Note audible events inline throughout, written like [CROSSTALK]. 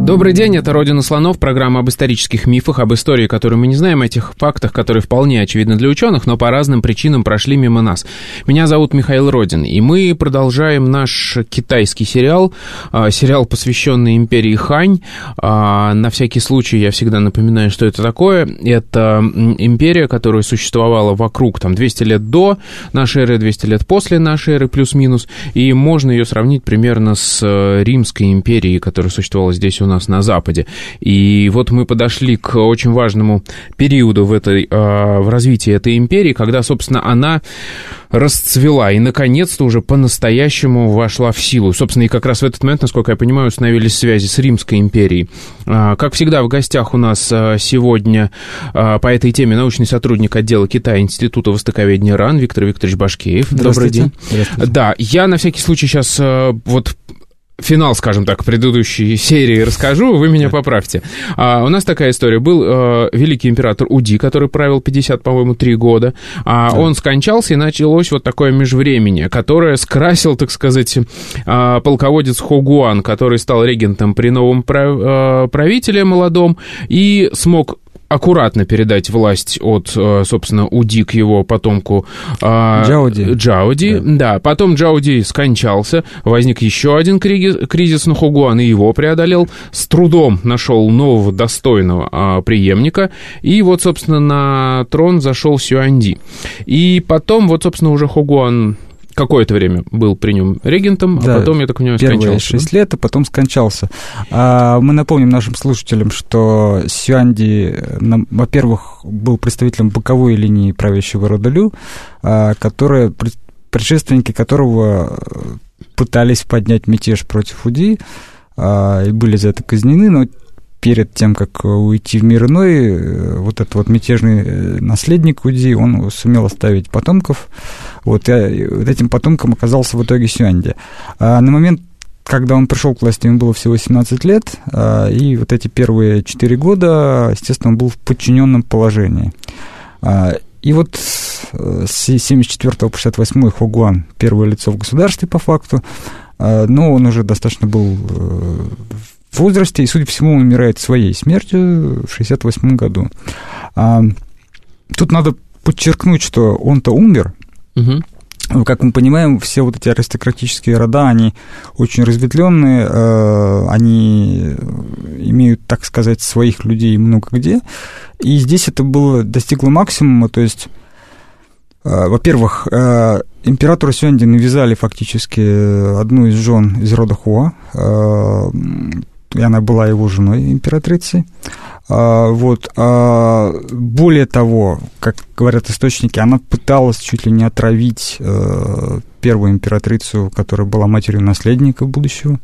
Добрый день, это «Родина слонов», программа об исторических мифах, об истории, которую мы не знаем, о этих фактах, которые вполне очевидны для ученых, но по разным причинам прошли мимо нас. Меня зовут Михаил Родин, и мы продолжаем наш китайский сериал, а, сериал, посвященный империи Хань. А, на всякий случай я всегда напоминаю, что это такое. Это империя, которая существовала вокруг там 200 лет до нашей эры, 200 лет после нашей эры, плюс-минус, и можно ее сравнить примерно с э, Римской империей, которая существовала здесь у нас на Западе. И вот мы подошли к очень важному периоду в, этой, а, в развитии этой империи, когда, собственно, она расцвела и, наконец-то, уже по-настоящему вошла в силу. Собственно, и как раз в этот момент, насколько я понимаю, установились связи с Римской империей. А, как всегда, в гостях у нас а, сегодня по этой теме научный сотрудник отдела Китая Института востоковедения РАН Виктор Викторович Башкеев. Добрый день. Да, я на всякий случай сейчас вот финал, скажем так, предыдущей серии расскажу, вы меня поправьте. А, у нас такая история. Был а, великий император Уди, который правил 50, по-моему, 3 года. А, да. Он скончался, и началось вот такое межвремение, которое скрасил, так сказать, а, полководец Хогуан, который стал регентом при новом а, правителе молодом и смог аккуратно передать власть от, э, собственно, Уди к его потомку а, Джауди. Джауди. Да. да, потом Джауди скончался, возник еще один кризис, на Хугуан, и его преодолел, с трудом нашел нового достойного а, преемника, и вот, собственно, на трон зашел Сюанди. И потом, вот, собственно, уже Хугуан какое-то время был при нем регентом, а да, а потом, я так понимаю, скончался. Первые шесть лет, а потом скончался. А, мы напомним нашим слушателям, что Сюанди, во-первых, был представителем боковой линии правящего рода Лю, а, которая, предшественники которого пытались поднять мятеж против Уди, а, и были за это казнены, но перед тем, как уйти в мир иной, э, вот этот вот мятежный э, наследник Уди, он сумел оставить потомков. Вот, и вот этим потомком оказался в итоге Сюанди. А на момент когда он пришел к власти, ему было всего 17 лет, а, и вот эти первые 4 года, естественно, он был в подчиненном положении. А, и вот э, с 74 по 68 Хугуан, первое лицо в государстве по факту, но он уже достаточно был в возрасте, и, судя по всему, он умирает своей смертью в 68 году. А, тут надо подчеркнуть, что он-то умер, угу. как мы понимаем, все вот эти аристократические рода, они очень разветвленные, э, они имеют, так сказать, своих людей много где. И здесь это было достигло максимума, то есть э, во-первых, э, императору Сюанди навязали фактически одну из жен из рода Хуа, и она была его женой императрицей. А, вот. А, более того, как говорят источники, она пыталась чуть ли не отравить э, первую императрицу, которая была матерью наследника будущего.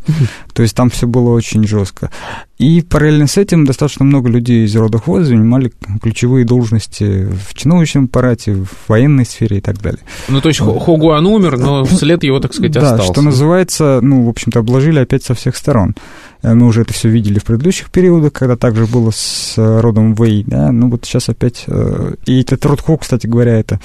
То есть там все было очень жестко. И параллельно с этим достаточно много людей из рода Хо занимали ключевые должности в чиновничном аппарате, в военной сфере и так далее. Ну, то есть вот. Хогуан умер, но след его, так сказать, да, остался. что называется, ну, в общем-то, обложили опять со всех сторон. Э, мы уже это все видели в предыдущих периодах, когда также было с э, родом Вэй, да, ну вот сейчас опять... Э, и этот род Хо, кстати говоря, это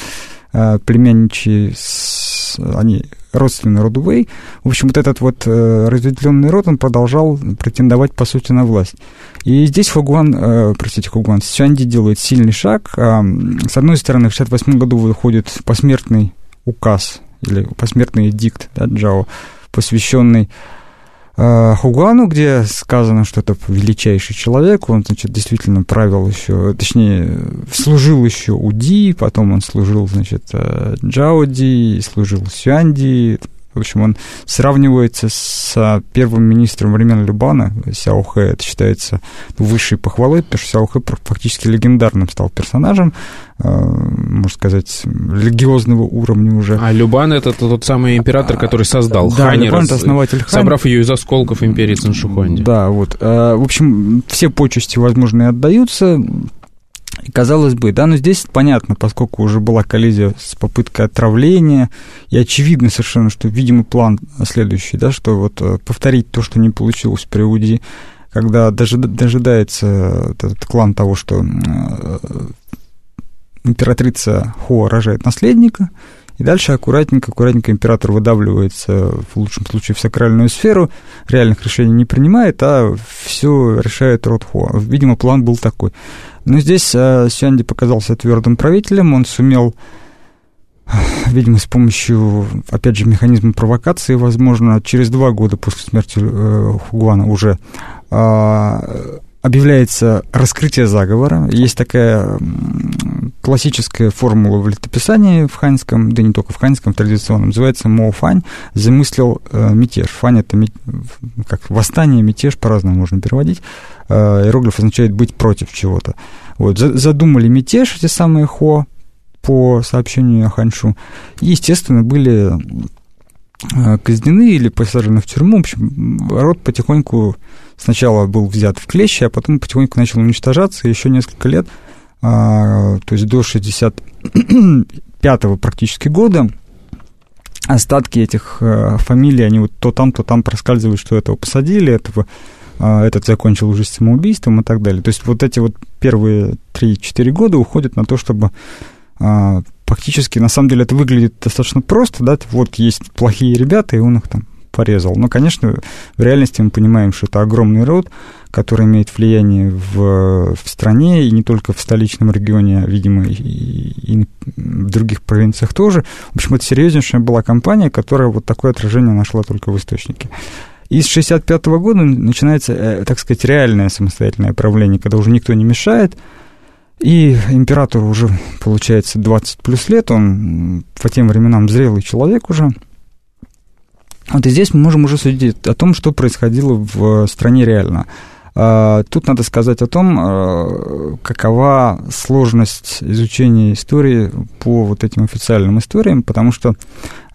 племянничи с... Они родственны роду Вэй. В общем, вот этот вот разветвленный род, он продолжал претендовать, по сути, на власть. И здесь Хугуан, простите, Хугуан, Сюанди делает сильный шаг. С одной стороны, в 68 году выходит посмертный указ или посмертный эдикт да, Джао, посвященный Э, Хугану, где сказано, что это величайший человек, он, значит, действительно правил еще, точнее, служил еще Уди, потом он служил, значит, э, Джауди, служил Сюанди, в общем, он сравнивается с первым министром времен Любана, Сяохэ. Это считается высшей похвалой, потому что Сяохэ фактически легендарным стал персонажем, э, можно сказать, религиозного уровня уже. А Любан — это тот самый император, который создал да, Хань, Любан — это основатель Хань. Собрав ее из осколков империи Циншухуанди. Да, вот. Э, в общем, все почести возможные отдаются. И казалось бы, да, но здесь понятно, поскольку уже была коллизия с попыткой отравления, и очевидно совершенно, что видимый план следующий, да, что вот э, повторить то, что не получилось при УДИ, когда дожидается этот клан того, что э, императрица Хо рожает наследника, и дальше аккуратненько, аккуратненько император выдавливается, в лучшем случае, в сакральную сферу, реальных решений не принимает, а все решает род Хо. Видимо, план был такой. Но здесь э, Сюанди показался твердым правителем, он сумел видимо, с помощью, опять же, механизма провокации, возможно, через два года после смерти э, Хугуана уже э, объявляется раскрытие заговора. Есть такая классическая формула в летописании в ханьском, да не только в ханьском, традиционном, называется Мо Фань замыслил э, мятеж. Фань это мят... как восстание, мятеж, по-разному можно переводить. Э, иероглиф означает быть против чего-то. Вот, задумали мятеж эти самые Хо по сообщению Ханьшу. И, естественно, были э, казнены или посажены в тюрьму. В общем, род потихоньку сначала был взят в клещи, а потом потихоньку начал уничтожаться, еще несколько лет, то есть до 65-го практически года, остатки этих а, фамилий, они вот то там, то там проскальзывают, что этого посадили, этого а, этот закончил уже самоубийством и так далее. То есть вот эти вот первые 3-4 года уходят на то, чтобы а, фактически, на самом деле, это выглядит достаточно просто, да, вот есть плохие ребята, и он их там порезал. Но, конечно, в реальности мы понимаем, что это огромный род, который имеет влияние в, в стране, и не только в столичном регионе, а, видимо, и, и в других провинциях тоже. В общем, это серьезнейшая была компания, которая вот такое отражение нашла только в источнике. И с 65 года начинается, э, так сказать, реальное самостоятельное правление, когда уже никто не мешает, и императору уже, получается, 20 плюс лет, он по тем временам зрелый человек уже – вот и здесь мы можем уже судить о том, что происходило в стране реально. А, тут надо сказать о том, а, какова сложность изучения истории по вот этим официальным историям, потому что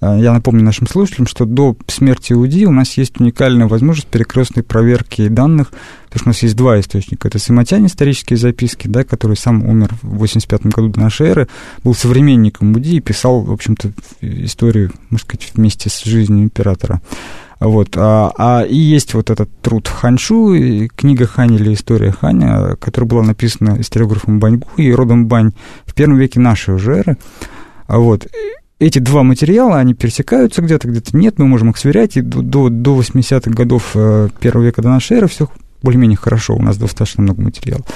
я напомню нашим слушателям, что до смерти Уди у нас есть уникальная возможность перекрестной проверки данных, потому что у нас есть два источника. Это Симатян, исторические записки, да, который сам умер в 85 году до нашей эры, был современником Уди и писал, в общем-то, историю, можно сказать, вместе с жизнью императора. Вот. А, а, и есть вот этот труд Ханьшу, книга Хань или история Ханя, которая была написана историографом Баньгу и родом Бань в первом веке нашей уже эры. Вот. Эти два материала, они пересекаются где-то, где-то нет, мы можем их сверять, и до, до, до 80-х годов э, первого века до нашей эры все более-менее хорошо, у нас достаточно много материалов.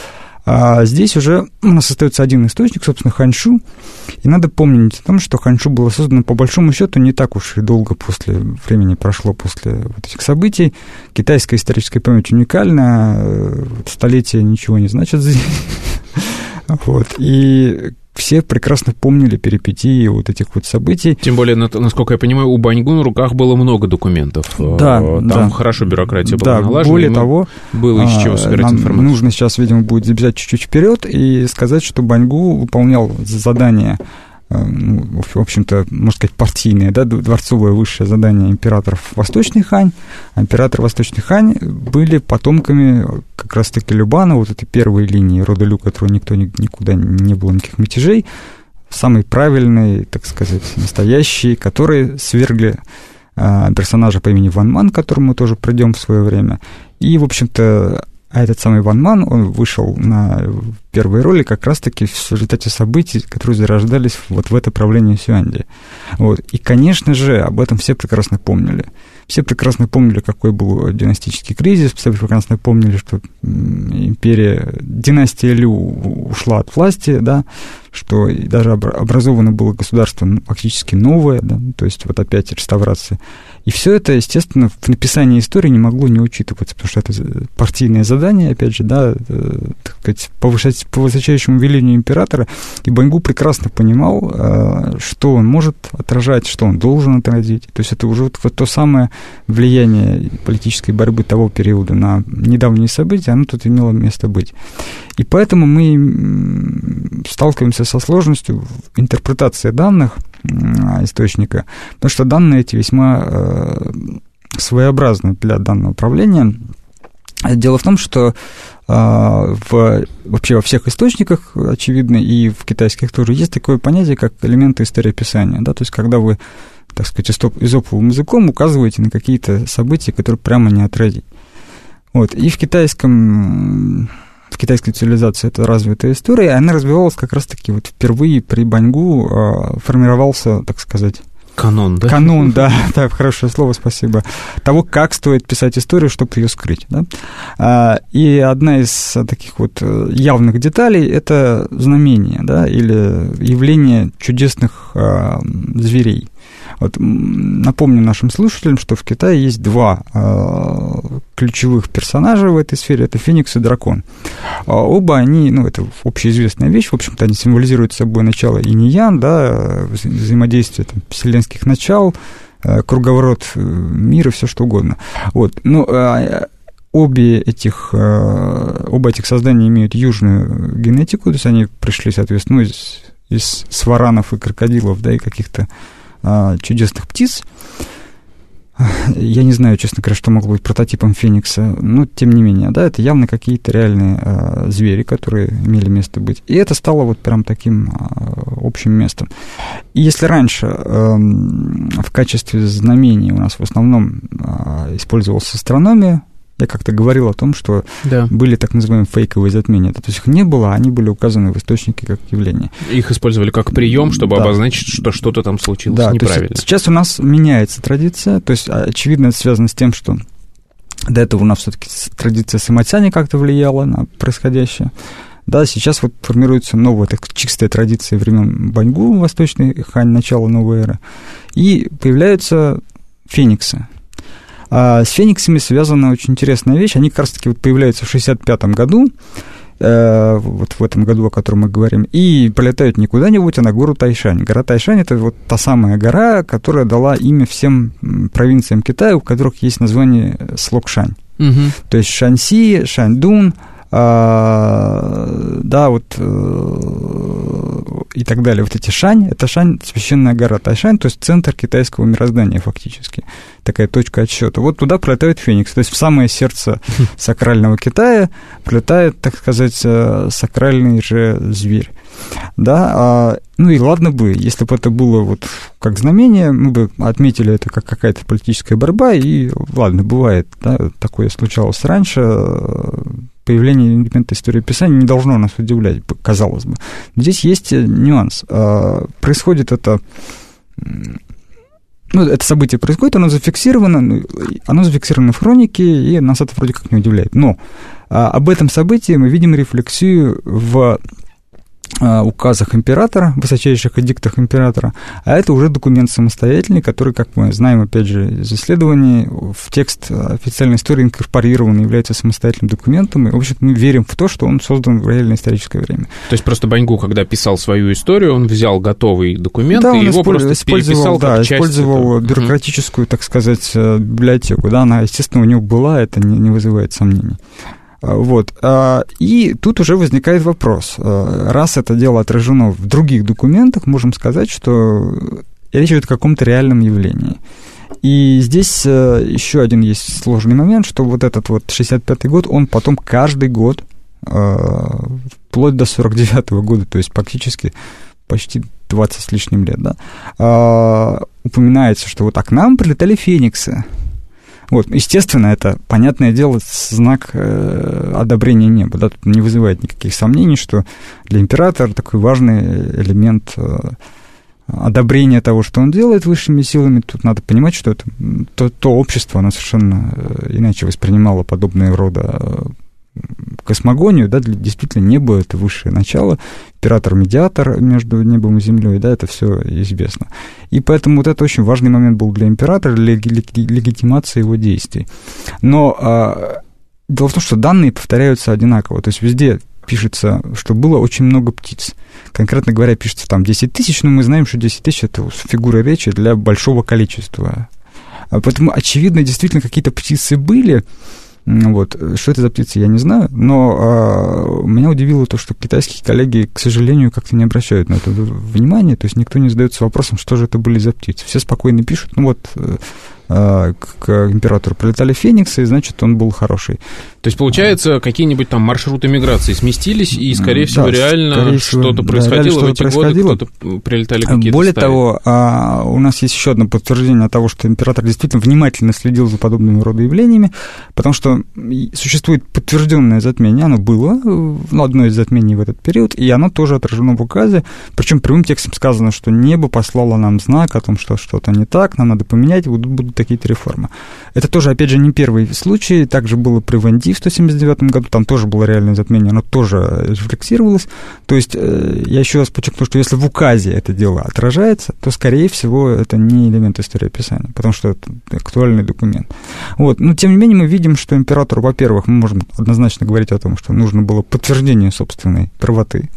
А здесь уже у нас остается один источник, собственно, Ханьшу. И надо помнить о том, что Ханьшу было создано по большому счету не так уж и долго после времени прошло после вот этих событий. Китайская историческая память уникальна, э, столетия ничего не значит здесь. [LAUGHS] Вот. И все прекрасно помнили перипетии вот этих вот событий. Тем более, насколько я понимаю, у Баньгу на руках было много документов. Да, Там да. хорошо бюрократия была да, налажена. Более того, было из чего собирать нам информацию. нужно сейчас, видимо, будет забежать чуть-чуть вперед и сказать, что Баньгу выполнял задание Э, ну, в общем-то, можно сказать, партийное, да, дворцовое высшее задание императоров Восточный Хань. А императоры Восточный Хань были потомками как раз-таки Любана, вот этой первой линии рода Лю, которого никто никуда не было никаких мятежей, самый правильный, так сказать, настоящий, которые свергли а, персонажа по имени Ван Ман, к которому мы тоже придем в свое время. И, в общем-то, а этот самый Ван Ман, он вышел на первые роли как раз-таки в результате событий, которые зарождались вот в это правление Сюанди. Вот. И, конечно же, об этом все прекрасно помнили. Все прекрасно помнили, какой был династический кризис, все прекрасно помнили, что империя, династия Лю ушла от власти, да, что даже образовано было государство фактически новое, да, то есть вот опять реставрация. И все это, естественно, в написании истории не могло не учитываться, потому что это партийное задание, опять же, да, э, так сказать, повышать по высочайшему велению императора, и Баньгу прекрасно понимал, э, что он может отражать, что он должен отразить. То есть это уже вот то самое влияние политической борьбы того периода на недавние события, оно тут имело место быть. И поэтому мы сталкиваемся со сложностью интерпретации данных источника, потому что данные эти весьма э, своеобразны для данного управления. Дело в том, что в, вообще во всех источниках, очевидно, и в китайских тоже есть такое понятие, как элементы истории-описания, да, то есть когда вы, так сказать, изоповым языком указываете на какие-то события, которые прямо не отразить. Вот, и в китайском в китайской цивилизации это развитая история, она развивалась как раз-таки вот впервые при Баньгу а, формировался, так сказать, Канон, да? Канон, да, [LAUGHS] да, хорошее слово, спасибо. Того, как стоит писать историю, чтобы ее скрыть. Да? А, и одна из таких вот э, явных деталей – это знамение, да, или явление чудесных а, зверей. Вот напомню нашим слушателям, что в Китае есть два э, ключевых персонажа в этой сфере, это Феникс и Дракон. А оба они, ну, это общеизвестная вещь, в общем-то, они символизируют собой начало инь-ян, да, взаимодействие там, вселенских начал, э, круговорот э, мира, все что угодно. Вот, ну, э, обе этих, э, оба этих создания имеют южную генетику, то есть они пришли, соответственно, ну, из, из сваранов и крокодилов, да, и каких-то а, чудесных птиц. Я не знаю, честно говоря, что могло быть прототипом Феникса, но тем не менее, да, это явно какие-то реальные э, звери, которые имели место быть. И это стало вот прям таким э, общим местом. И если раньше э, в качестве знамений у нас в основном э, использовалась астрономия, я как-то говорил о том, что да. были так называемые фейковые затмения. То есть их не было, они были указаны в источнике как явление. Их использовали как прием, чтобы да. обозначить, что что-то там случилось да, неправильно. сейчас у нас меняется традиция, то есть, очевидно, это связано с тем, что до этого у нас все-таки традиция самотяни как-то влияла на происходящее. Да, сейчас вот формируется новая, так чистая традиция времен Баньгу, Восточной Хань, начала новой эры, и появляются фениксы. А с фениксами связана очень интересная вещь. Они как раз-таки вот появляются в 65 году, э, вот в этом году, о котором мы говорим, и полетают не куда-нибудь, а на гору Тайшань. Гора Тайшань – это вот та самая гора, которая дала имя всем провинциям Китая, у которых есть название Слокшань. Угу. То есть Шанси, Шаньдун, да, вот э, и так далее. Вот эти Шань, это Шань, священная гора Тайшань, то есть центр китайского мироздания фактически, такая точка отсчета. Вот туда прилетает Феникс, то есть в самое сердце [LAUGHS] сакрального Китая прилетает, так сказать, э, сакральный же зверь. Да, а, ну и ладно бы, если бы это было вот как знамение, мы бы отметили это как какая-то политическая борьба, и ладно, бывает, да, такое случалось раньше, появление элемента истории писания не должно нас удивлять, казалось бы. Здесь есть э, нюанс. А, происходит это ну, это событие происходит, оно зафиксировано, ну, оно зафиксировано в хронике, и нас это вроде как не удивляет. Но а, об этом событии мы видим рефлексию в указах императора, высочайших эдиктах императора, а это уже документ самостоятельный, который, как мы знаем, опять же, из исследований, в текст официальной истории инкорпорирован, является самостоятельным документом, и, в общем мы верим в то, что он создан в реальное историческое время. То есть просто Баньгу, когда писал свою историю, он взял готовый документ да, и его использ... просто использовал, да, как использовал этого. бюрократическую, так сказать, э, библиотеку, да, она, естественно, у него была, это не, не вызывает сомнений. А, вот. А, и тут уже возникает вопрос. А, раз это дело отражено в других документах, можем сказать, что речь идет о каком-то реальном явлении. И здесь э, еще один есть сложный момент, что вот этот вот 65-й год, он потом каждый год, вплоть до 49-го года, то есть практически почти 20 с лишним лет, да, упоминается, что вот так к нам прилетали фениксы, вот, естественно, это, понятное дело, знак э, одобрения неба. Да, тут не вызывает никаких сомнений, что для императора такой важный элемент э, одобрения того, что он делает высшими силами. Тут надо понимать, что это то, то общество, оно совершенно э, иначе воспринимало подобные рода э, космогонию, да, действительно небо — это высшее начало, император-медиатор между небом и землей, да, это все известно. И поэтому вот это очень важный момент был для императора, для легитимации его действий. Но а, дело в том, что данные повторяются одинаково, то есть везде пишется, что было очень много птиц. Конкретно говоря, пишется там 10 тысяч, но мы знаем, что 10 тысяч — это фигура речи для большого количества. А поэтому, очевидно, действительно какие-то птицы были, вот. Что это за птицы, я не знаю, но а, меня удивило то, что китайские коллеги, к сожалению, как-то не обращают на это внимание, то есть никто не задается вопросом, что же это были за птицы. Все спокойно пишут, ну вот, э, к, к императору прилетали фениксы, и, значит, он был хороший. То есть, получается, а. какие-нибудь там маршруты миграции сместились, и, скорее всего, да, реально что-то происходило да, что в эти происходило. годы, кто-то прилетали какие-то Более стаи. того, а, у нас есть еще одно подтверждение того, что император действительно внимательно следил за подобными рода явлениями, потому что существует подтвержденное затмение, оно было, ну, одно из затмений в этот период, и оно тоже отражено в указе, причем прямым текстом сказано, что небо послало нам знак о том, что что-то не так, нам надо поменять, будут, будут такие-то реформы. Это тоже, опять же, не первый случай, также было при Венди в 179 году, там тоже было реальное затмение, оно тоже рефлексировалось. То есть, э, я еще раз подчеркну, что если в указе это дело отражается, то, скорее всего, это не элемент истории описания, потому что это актуальный документ. Вот. Но, тем не менее, мы видим, что императору, во-первых, мы можем однозначно говорить о том, что нужно было подтверждение собственной правоты,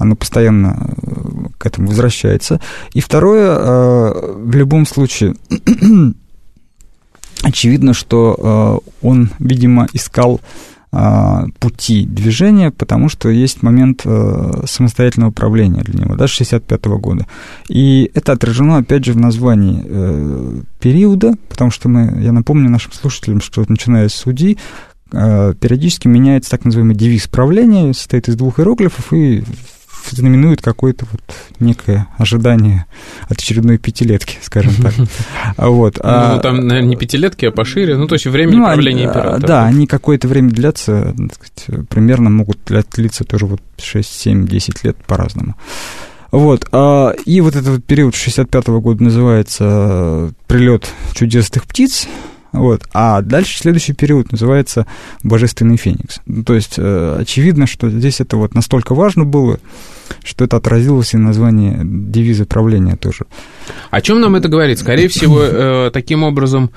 оно постоянно э, к этому возвращается. И второе, э, в любом случае, [CLEARS THROAT] очевидно, что э, он, видимо, искал а, пути движения, потому что есть момент самостоятельного управления для него, да, 65 -го года. И это отражено, опять же, в названии периода, потому что мы, я напомню нашим слушателям, что начиная с судьи, периодически меняется так называемый девиз правления, состоит из двух иероглифов, и знаменует какое-то вот некое ожидание от очередной пятилетки, скажем так. Вот. Ну, а, там, наверное, не пятилетки, а пошире, ну, то есть времени ну, правления императора. Да, они какое-то время длятся, сказать, примерно могут длиться тоже вот 6, 7, 10 лет по-разному. Вот, а, и вот этот период 65 -го года называется «Прилет чудесных птиц», вот. А дальше следующий период называется Божественный Феникс. То есть э, очевидно, что здесь это вот настолько важно было, что это отразилось и в названии девиза правления тоже. О чем нам это говорит? Скорее всего, э, таким образом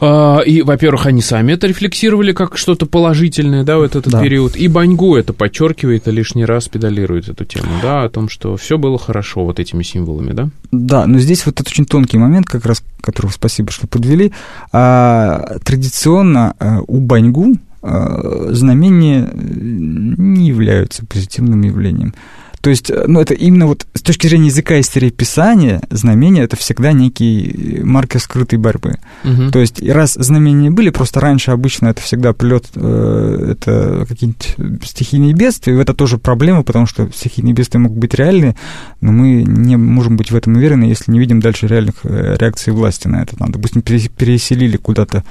и, во-первых, они сами это рефлексировали как что-то положительное, да, в этот, да. период. И Баньгу это подчеркивает и лишний раз педалирует эту тему, да, о том, что все было хорошо вот этими символами, да? Да, но здесь вот этот очень тонкий момент, как раз, которого спасибо, что подвели. А, традиционно а, у Баньгу а, знамения не являются позитивным явлением. То есть, э, ну, это именно вот с точки зрения языка и стереописания, знамения — это всегда некий маркер скрытой борьбы. Угу. То есть, раз знамения были, просто раньше обычно это всегда плет, э, это какие-нибудь стихийные бедствия, это тоже проблема, потому что стихийные бедствия могут быть реальны, но мы не можем быть в этом уверены, если не видим дальше реальных э, реакций власти на это. Там, допустим, переселили куда-то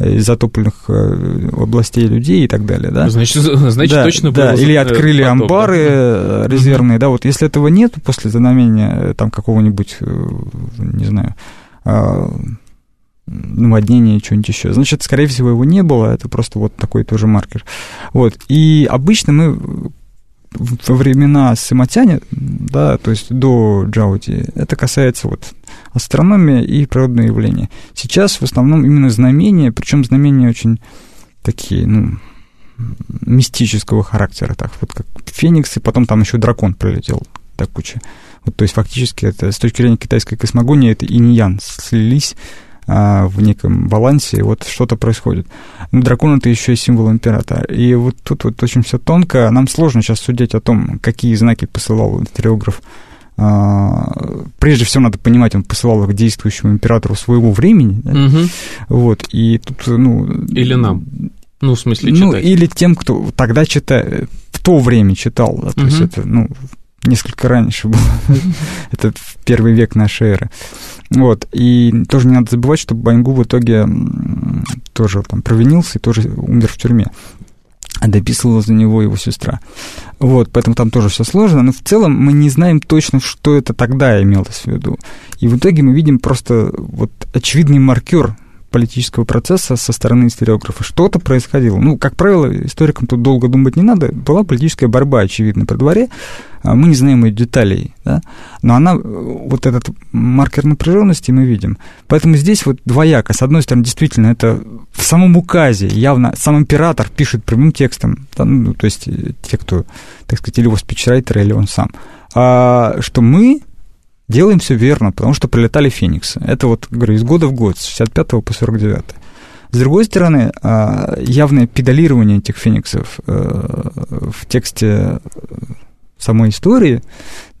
из затопленных областей людей и так далее, да? Значит, [LAUGHS] значит да, точно да, или открыли поток, амбары да? Резервные, да, вот если этого нет после знамения э, там какого-нибудь, э, не знаю, а, наводнение, что-нибудь еще. Значит, скорее всего, его не было, это просто вот такой тоже маркер. Вот, и обычно мы во времена Сыматяне, да, то есть до Джаути, это касается вот астрономии и природные явления. Сейчас в основном именно знамения, причем знамения очень такие, ну, мистического характера, так вот как Феникс, и потом там еще дракон прилетел, так куча. Вот, то есть фактически это с точки зрения китайской космогонии это и не ян слились а, в неком балансе, и вот что-то происходит. Но ну, дракон это еще и символ императора. И вот тут вот очень все тонко. Нам сложно сейчас судить о том, какие знаки посылал стереограф а, прежде всего надо понимать, он посылал их действующему императору своего времени, да? угу. вот, и тут, ну... Или нам. Ну, в смысле, читать. Ну, или тем, кто тогда читает, в то время читал. Да, то угу. есть это, ну, несколько раньше было. [LAUGHS] это первый век нашей эры. Вот. И тоже не надо забывать, что Баньгу в итоге тоже там провинился и тоже умер в тюрьме. А дописывала за него его сестра. Вот, поэтому там тоже все сложно, но в целом мы не знаем точно, что это тогда имелось в виду. И в итоге мы видим просто вот очевидный маркер политического процесса со стороны историографа. Что-то происходило. Ну, как правило, историкам тут долго думать не надо. Была политическая борьба, очевидно, при дворе. А мы не знаем ее деталей, да? но она, вот этот маркер напряженности мы видим. Поэтому здесь вот двояко. С одной стороны, действительно, это в самом указе явно сам император пишет прямым текстом, да, ну, то есть э, те, кто, так сказать, или его спичрайтер, или он сам, а, что мы делаем все верно, потому что прилетали фениксы. Это вот, говорю, из года в год, с 65 по 49. С другой стороны, а, явное педалирование этих фениксов э, в тексте самой истории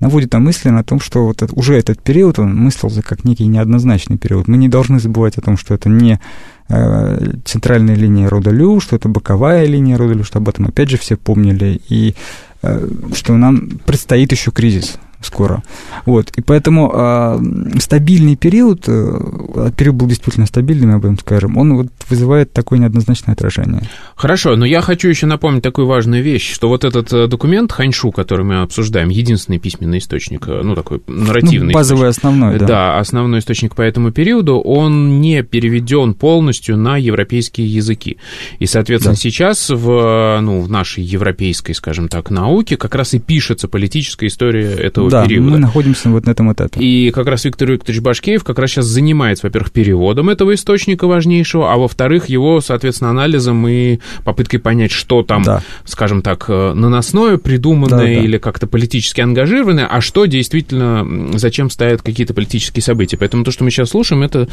наводит на мысли на том, что вот это, уже этот период, он мыслился как некий неоднозначный период. Мы не должны забывать о том, что это не э, центральная линия рода Лю, что это боковая линия рода Лю, что об этом опять же все помнили, и э, что нам предстоит еще кризис скоро. Вот. И поэтому э, стабильный период, э, период был действительно стабильным, об этом скажем, он вот вызывает такое неоднозначное отражение. Хорошо, но я хочу еще напомнить такую важную вещь, что вот этот э, документ Ханьшу, который мы обсуждаем, единственный письменный источник, э, ну, такой нарративный. Ну, базовый источник, основной, да. Да, основной источник по этому периоду, он не переведен полностью на европейские языки. И, соответственно, да. сейчас в, ну, в нашей европейской, скажем так, науке как раз и пишется политическая история этого да, периода. мы находимся вот на этом этапе. И как раз Виктор Викторович Башкеев как раз сейчас занимается, во-первых, переводом этого источника важнейшего, а во-вторых, его, соответственно, анализом и попыткой понять, что там, да. скажем так, э, наносное, придуманное да, да. или как-то политически ангажированное, а что действительно, зачем стоят какие-то политические события. Поэтому то, что мы сейчас слушаем, это,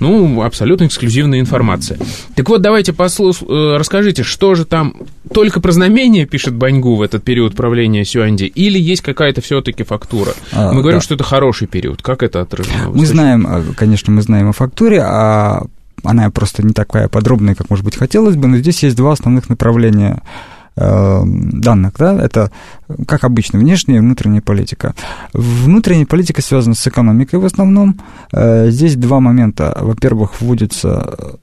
ну, абсолютно эксклюзивная информация. Так вот, давайте послуш... Э, расскажите, что же там только про знамения пишет Баньгу в этот период правления Сюанди, или есть какая-то все-таки фактура? А, мы говорим, да. что это хороший период. Как это отражено? Мы знаем, а, конечно, мы знаем о фактуре, а она просто не такая подробная, как, может быть, хотелось бы, но здесь есть два основных направления э, данных, да, это, как обычно, внешняя и внутренняя политика. Внутренняя политика связана с экономикой в основном. Э, здесь два момента. Во-первых, вводится,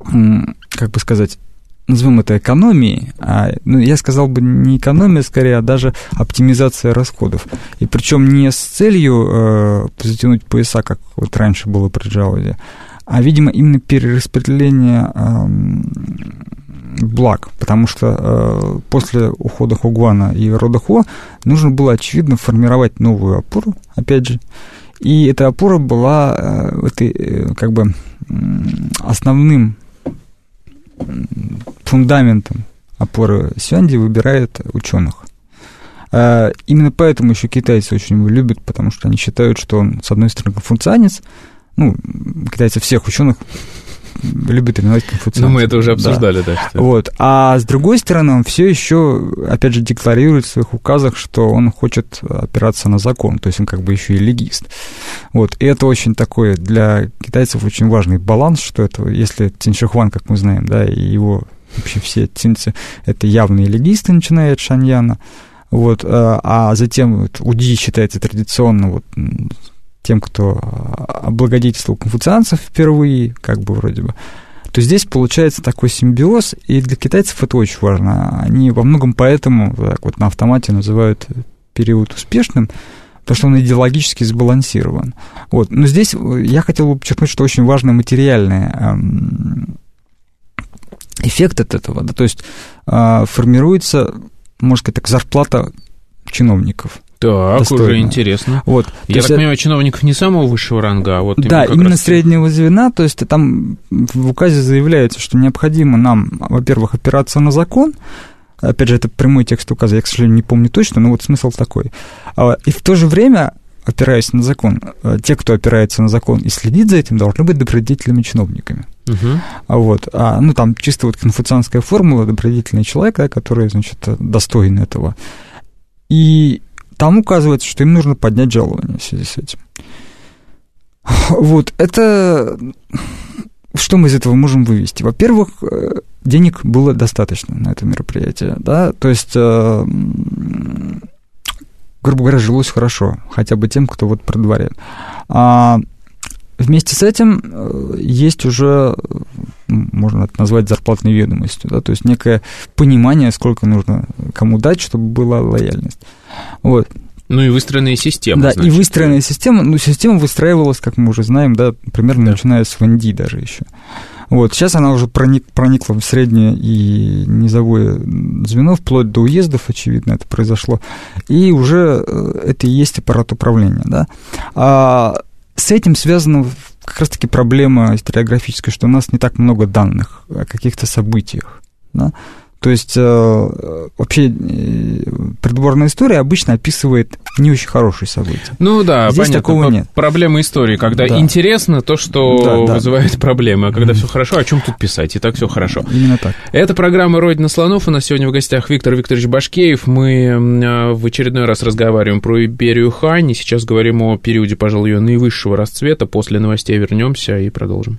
как бы сказать, назовем это экономией, а, ну, я сказал бы не экономия, скорее, а даже оптимизация расходов. И причем не с целью э, затянуть пояса, как вот раньше было при Джаузе, а, видимо, именно перераспределение э, благ, потому что э, после ухода Хугуана и рода Хо нужно было, очевидно, формировать новую опору, опять же, и эта опора была э, этой, э, как бы основным фундаментом опоры Сюанди выбирает ученых. А, именно поэтому еще китайцы очень его любят, потому что они считают, что он, с одной стороны, конфуцианец, ну, китайцы всех ученых любит именовать конфуцианцем. Ну, мы это уже обсуждали, да. да вот. А с другой стороны, он все еще, опять же, декларирует в своих указах, что он хочет опираться на закон, то есть он как бы еще и легист. Вот. И это очень такой для китайцев очень важный баланс, что это, если Циншихуан, как мы знаем, да, и его вообще все цинцы, это явные легисты, начиная от Шаньяна, вот, а затем вот, Уди считается традиционно вот, тем, кто а, облагодетельствовал конфуцианцев впервые, как бы вроде бы, то здесь получается такой симбиоз, и для китайцев это очень важно. Они во многом поэтому так вот на автомате называют период успешным, потому что он идеологически сбалансирован. Вот. Но здесь я хотел бы подчеркнуть, что очень важный материальный эм, эффект от этого. Да, то есть э, формируется, можно сказать так, зарплата чиновников. Так, достойно. уже интересно. Вот, Я так понимаю, чиновников не самого высшего ранга, а вот Да, именно, именно среднего звена, то есть там в указе заявляется, что необходимо нам, во-первых, опираться на закон, опять же, это прямой текст указа, я, к сожалению, не помню точно, но вот смысл такой. А, и в то же время опираясь на закон, э, те, кто опирается на закон и следит за этим, должны быть добродетельными чиновниками. А вот, а, ну, там чисто вот конфуцианская формула, добродетельный человек, да, который, значит, достоин этого. И там указывается, что им нужно поднять жалование в связи с этим. [LAUGHS] Вот, это... Что мы из этого можем вывести? Во-первых, э, денег было достаточно на это мероприятие, да, то есть, э, грубо говоря, жилось хорошо, хотя бы тем, кто вот при дворе. А вместе с этим э, есть уже, можно это назвать зарплатной ведомостью, да, то есть некое понимание, сколько нужно кому дать, чтобы была лояльность. Вот. Ну и выстроенная система. Да, значит. и выстроенная система, ну, система выстраивалась, как мы уже знаем, да, примерно да. начиная с Ванди даже еще. Вот, сейчас она уже проник, проникла в среднее и низовое звено, вплоть до уездов, очевидно, это произошло. И уже э, это и есть аппарат управления, да. А с этим связана как раз-таки проблема историографическая, что у нас не так много данных о каких-то событиях, да. То есть э, вообще э, придворная история обычно описывает не очень хорошие события. Ну да, Здесь понятно. такого нет. Проблема истории, когда Да. интересно то, что Да, да. вызывает проблемы, а когда все хорошо, о чем тут писать? И так все хорошо. Именно так. Это программа «Родина слонов». У нас сегодня в гостях Виктор Викторович Башкеев. Мы э, в очередной раз разговариваем про империю Хань. И сейчас говорим о периоде, пожалуй, ее наивысшего расцвета. После новостей вернемся и продолжим.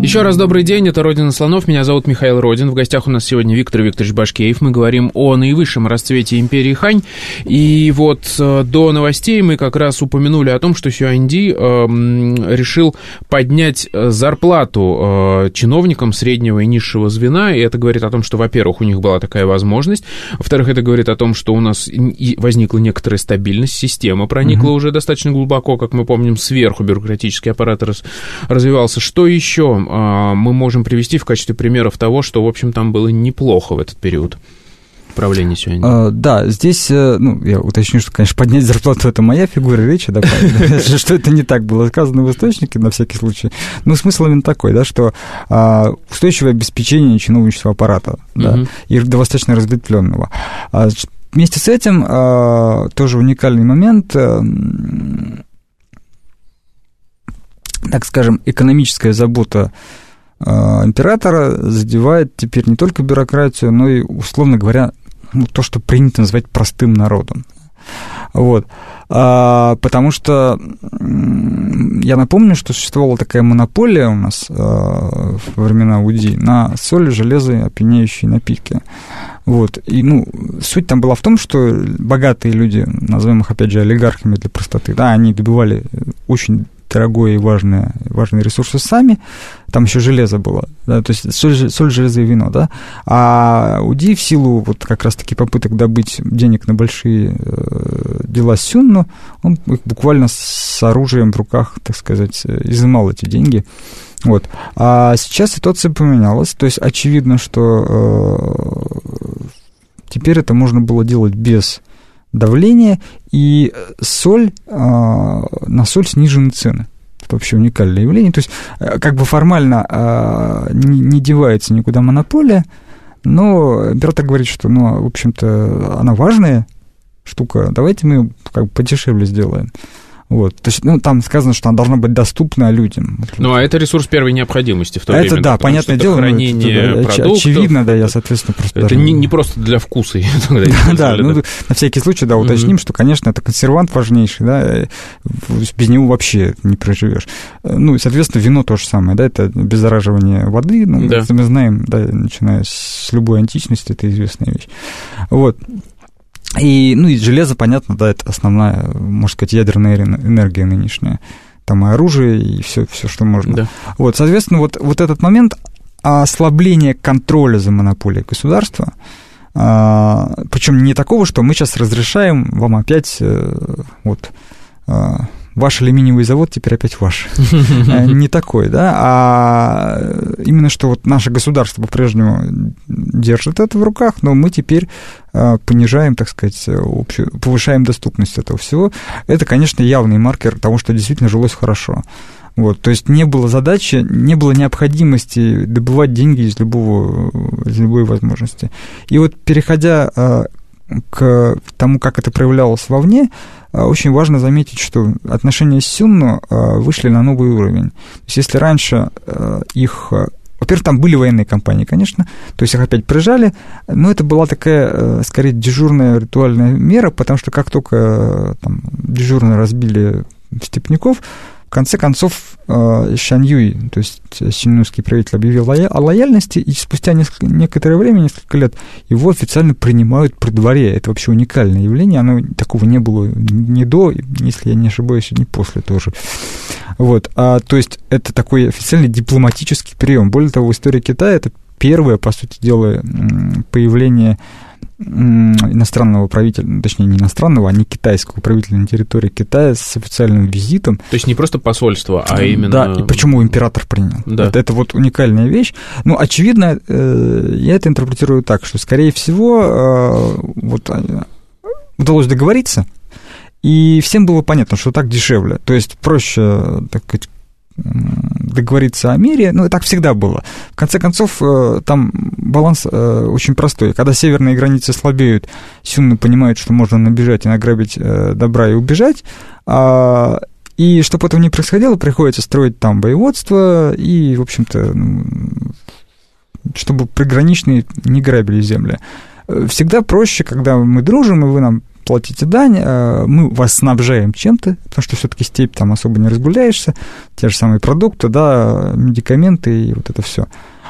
Еще раз добрый день, это «Родина слонов», меня зовут Михаил Родин. В гостях у нас сегодня Виктор Викторович Башкеев. Мы говорим о наивысшем расцвете империи Хань. И вот э, до новостей мы как раз упомянули о том, что Сюаньди э, решил поднять э, зарплату э, чиновникам среднего и низшего звена. И это говорит о том, что, во-первых, у них была такая возможность. Во-вторых, это говорит о том, что у нас возникла некоторая стабильность, система проникла уже достаточно глубоко, как мы помним, сверху бюрократический аппарат раз- развивался. Что еще мы можем привести в качестве примеров того, что, в общем, там было неплохо в этот период правления сегодня? А, Да, здесь, э, ну, я уточню, что, конечно, поднять зарплату – это моя фигура речи, да, [LAUGHS] что это не так было сказано в источнике, на всякий случай. Ну, смысл именно такой, да, что а, устойчивое обеспечение чиновничества аппарата, да, и достаточно разветвленного. А, Вместе с этим а, тоже уникальный момент, э, так скажем, экономическая забота а, императора задевает теперь не только бюрократию, но и, условно говоря, ну, то, что принято называть простым народом. Вот. А, потому что я напомню, что существовала такая монополия у нас а, во времена УДИ на соль, железо и опьяняющие напитки. Вот. И, ну, суть там была в том, что богатые люди, назовем их, опять же, олигархами для простоты, да, они добывали очень дорогое и важное, важные ресурсы сами, там еще железо было, да, то есть соль, соль, железо и вино, да, а УДИ в силу вот как раз-таки попыток добыть денег на большие э, дела Сюнну, он их буквально с оружием в руках, так сказать, э, изымал эти деньги, вот. А сейчас ситуация поменялась, то есть очевидно, что э, теперь это можно было делать без давления, и соль, э, на соль снижены цены. Это вообще уникальное явление. То есть, э, как бы формально э, не, девается никуда монополия, но император говорит, что, ну, в общем-то, она важная штука, давайте мы как бы подешевле сделаем. Вот. То есть, ну, там сказано, что она должна быть доступна людям. Ну, а это ресурс первой необходимости в то А время. это да, понятное дело. это ну, хранение это, да, оч- продуктов. Очевидно, да, я, соответственно, просто... Это даже- не, не просто для вкуса. [LAUGHS] [LAUGHS] Да, ну, на всякий случай, да, уточним, что, конечно, это консервант важнейший, да, э, без него вообще не проживешь. Э, Ну, и, соответственно, вино то же самое, да, это обеззараживание воды, ну, это мы знаем, да, начиная с любой античности, это известная вещь. Вот. И, ну, и железо, понятно, да, это основная, можно сказать, ядерная эн- энергия нынешняя. Там и оружие, и все, все что можно. Да. Вот, соответственно, вот, вот этот момент ослабления контроля за монополией государства, причем не такого, что мы сейчас разрешаем вам опять э, вот а, ваш алюминиевый завод теперь опять ваш. [LAUGHS] Э, Не такой, да, а именно что вот наше государство по-прежнему держит это в руках, но мы теперь а, понижаем, так сказать, общую, повышаем доступность этого всего. Это, конечно, явный маркер того, что действительно жилось хорошо. Вот, то есть не было задачи, не было необходимости добывать деньги из, любого, из любой возможности. И вот переходя а, к тому, как это проявлялось вовне, а, очень важно заметить, что отношения с Сюнну а, вышли на новый уровень. То есть если раньше а, их... Во-первых, там были военные компании, конечно, то есть их опять прижали, но это была такая, э, скорее, дежурная ритуальная мера, потому что как только э, там, дежурно разбили степняков, в конце концов, э, Шан Юй, то есть синьнуйский правитель, объявил о лояльности, и спустя несколько, некоторое время, несколько лет, его официально принимают при дворе. Это вообще уникальное явление, оно такого не было ни до, если я не ошибаюсь, ни после тоже. Вот, а, то есть это такой официальный дипломатический прием. Более того, в истории Китая это первое, по сути дела, появление иностранного правителя, ну, точнее, не иностранного, а не китайского правителя на территории Китая с официальным визитом. То есть не просто посольство, а именно... Да, и почему император принял. Да. Это, это вот уникальная вещь. Ну, очевидно, э, я это интерпретирую так, что, скорее всего, э, вот э, удалось договориться, и всем было понятно, что так дешевле. То есть проще, так сказать, договориться о мире, ну, и так всегда было. В конце концов, э, там баланс э, очень простой. Когда северные границы слабеют, сюнны понимают, что можно набежать и награбить э, добра и убежать, а, и чтобы этого не происходило, приходится строить там боеводство и, в общем-то, ну, чтобы приграничные не грабили земли. Всегда проще, когда мы дружим, и вы нам платите дань, э, мы вас снабжаем чем-то, потому что все-таки степь там особо не разгуляешься, те же самые продукты, да, медикаменты и вот это все.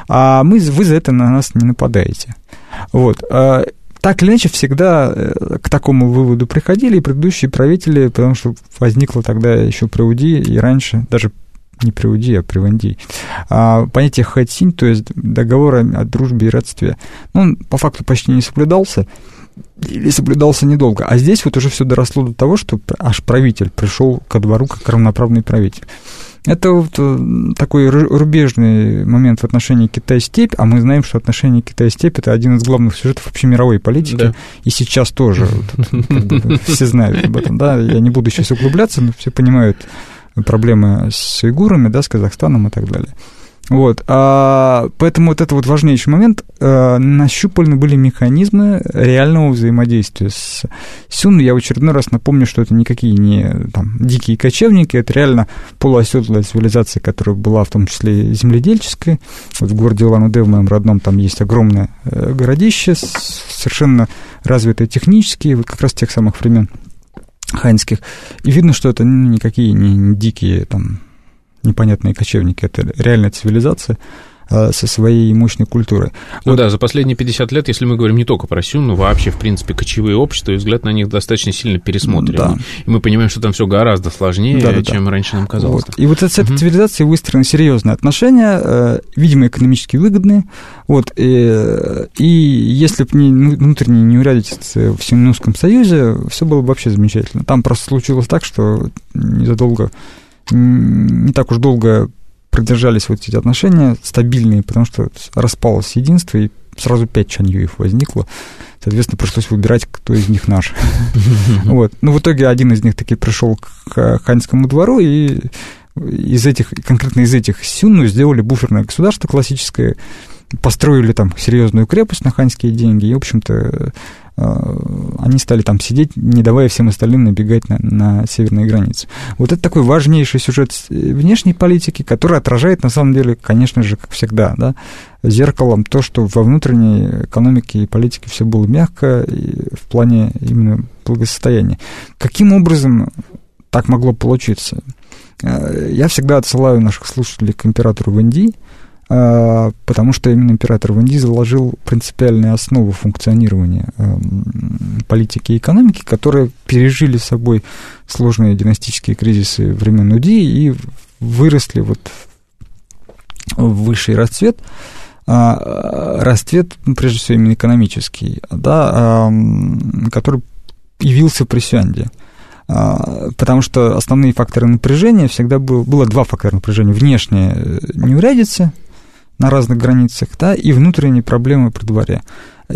А мы, вы за это на нас не нападаете. Вот. А так или иначе, всегда э, к такому выводу приходили и предыдущие правители, потому что возникло тогда еще при УДИ и раньше, даже не при УДИ, а при ВНДИ. А, понятие хатсинь, то есть договор о дружбе и родстве, ну, он по факту почти не соблюдался, или соблюдался недолго. А здесь вот уже все доросло до того, что аж правитель пришел ко двору как равноправный правитель. Это вот э, такой рубежный момент в отношении Китай-степь, а мы знаем, что отношения Китай-степь это один из главных сюжетов вообще мировой политики, да. и сейчас тоже [LAUGHS] все знают об этом, да, я не буду сейчас углубляться, но все понимают проблемы с уйгурами, да, с Казахстаном и так далее. Вот, а, поэтому вот это вот важнейший момент. А, нащупаны были механизмы реального взаимодействия с Сюн. Я в очередной раз напомню, что это никакие не там, дикие кочевники, это реально полуоседлая цивилизация, которая была в том числе земледельческой. Вот в городе Улан-Удэ, в моем родном, там есть огромное э, городище, совершенно развитое технически, вот как раз тех самых времен ханьских. И видно, что это ну, никакие не дикие там непонятные кочевники, это реальная цивилизация а, со своей мощной культурой. Ну вот. да, за последние 50 лет, если мы говорим не только про Сюн, но вообще, в принципе, кочевые общества, и взгляд на них достаточно сильно пересмотрен. Да. И мы понимаем, что там все гораздо сложнее, да, да, чем да. раньше нам казалось. Вот. И вот с этой угу. цивилизацией выстроены серьезные отношения, э, видимо, экономически выгодные. Вот. И, и если бы не внутренние неурядицы в Синусском союзе, все было бы вообще замечательно. Там просто случилось так, что незадолго не так уж долго продержались вот эти отношения стабильные, потому что распалось единство, и сразу пять Чаньюев возникло. Соответственно, пришлось выбирать, кто из них наш. [LAUGHS] Вот. Ну, в итоге один из них таки пришел к ханьскому двору, и из этих, конкретно из этих сюнну сделали буферное государство классическое, построили там серьезную крепость на ханьские деньги, и, в общем-то, они стали там сидеть, не давая всем остальным набегать на, на северные границы. Вот это такой важнейший сюжет внешней политики, который отражает, на самом деле, конечно же, как всегда, да, зеркалом то, что во внутренней экономике и политике все было мягко и в плане именно благосостояния. Каким образом так могло получиться? Э, я всегда отсылаю наших слушателей к императору Венди, а, потому что именно император Венди заложил принципиальные основы функционирования эм, политики и экономики, которые пережили с собой сложные династические кризисы времен Уди и выросли вот в высший расцвет, а, расцвет, ну, прежде всего, именно экономический, да, который явился при Сюанде а, потому что основные факторы напряжения всегда был, было два фактора напряжения. Внешнее э, неурядицы, на разных границах, да, и внутренние проблемы при дворе.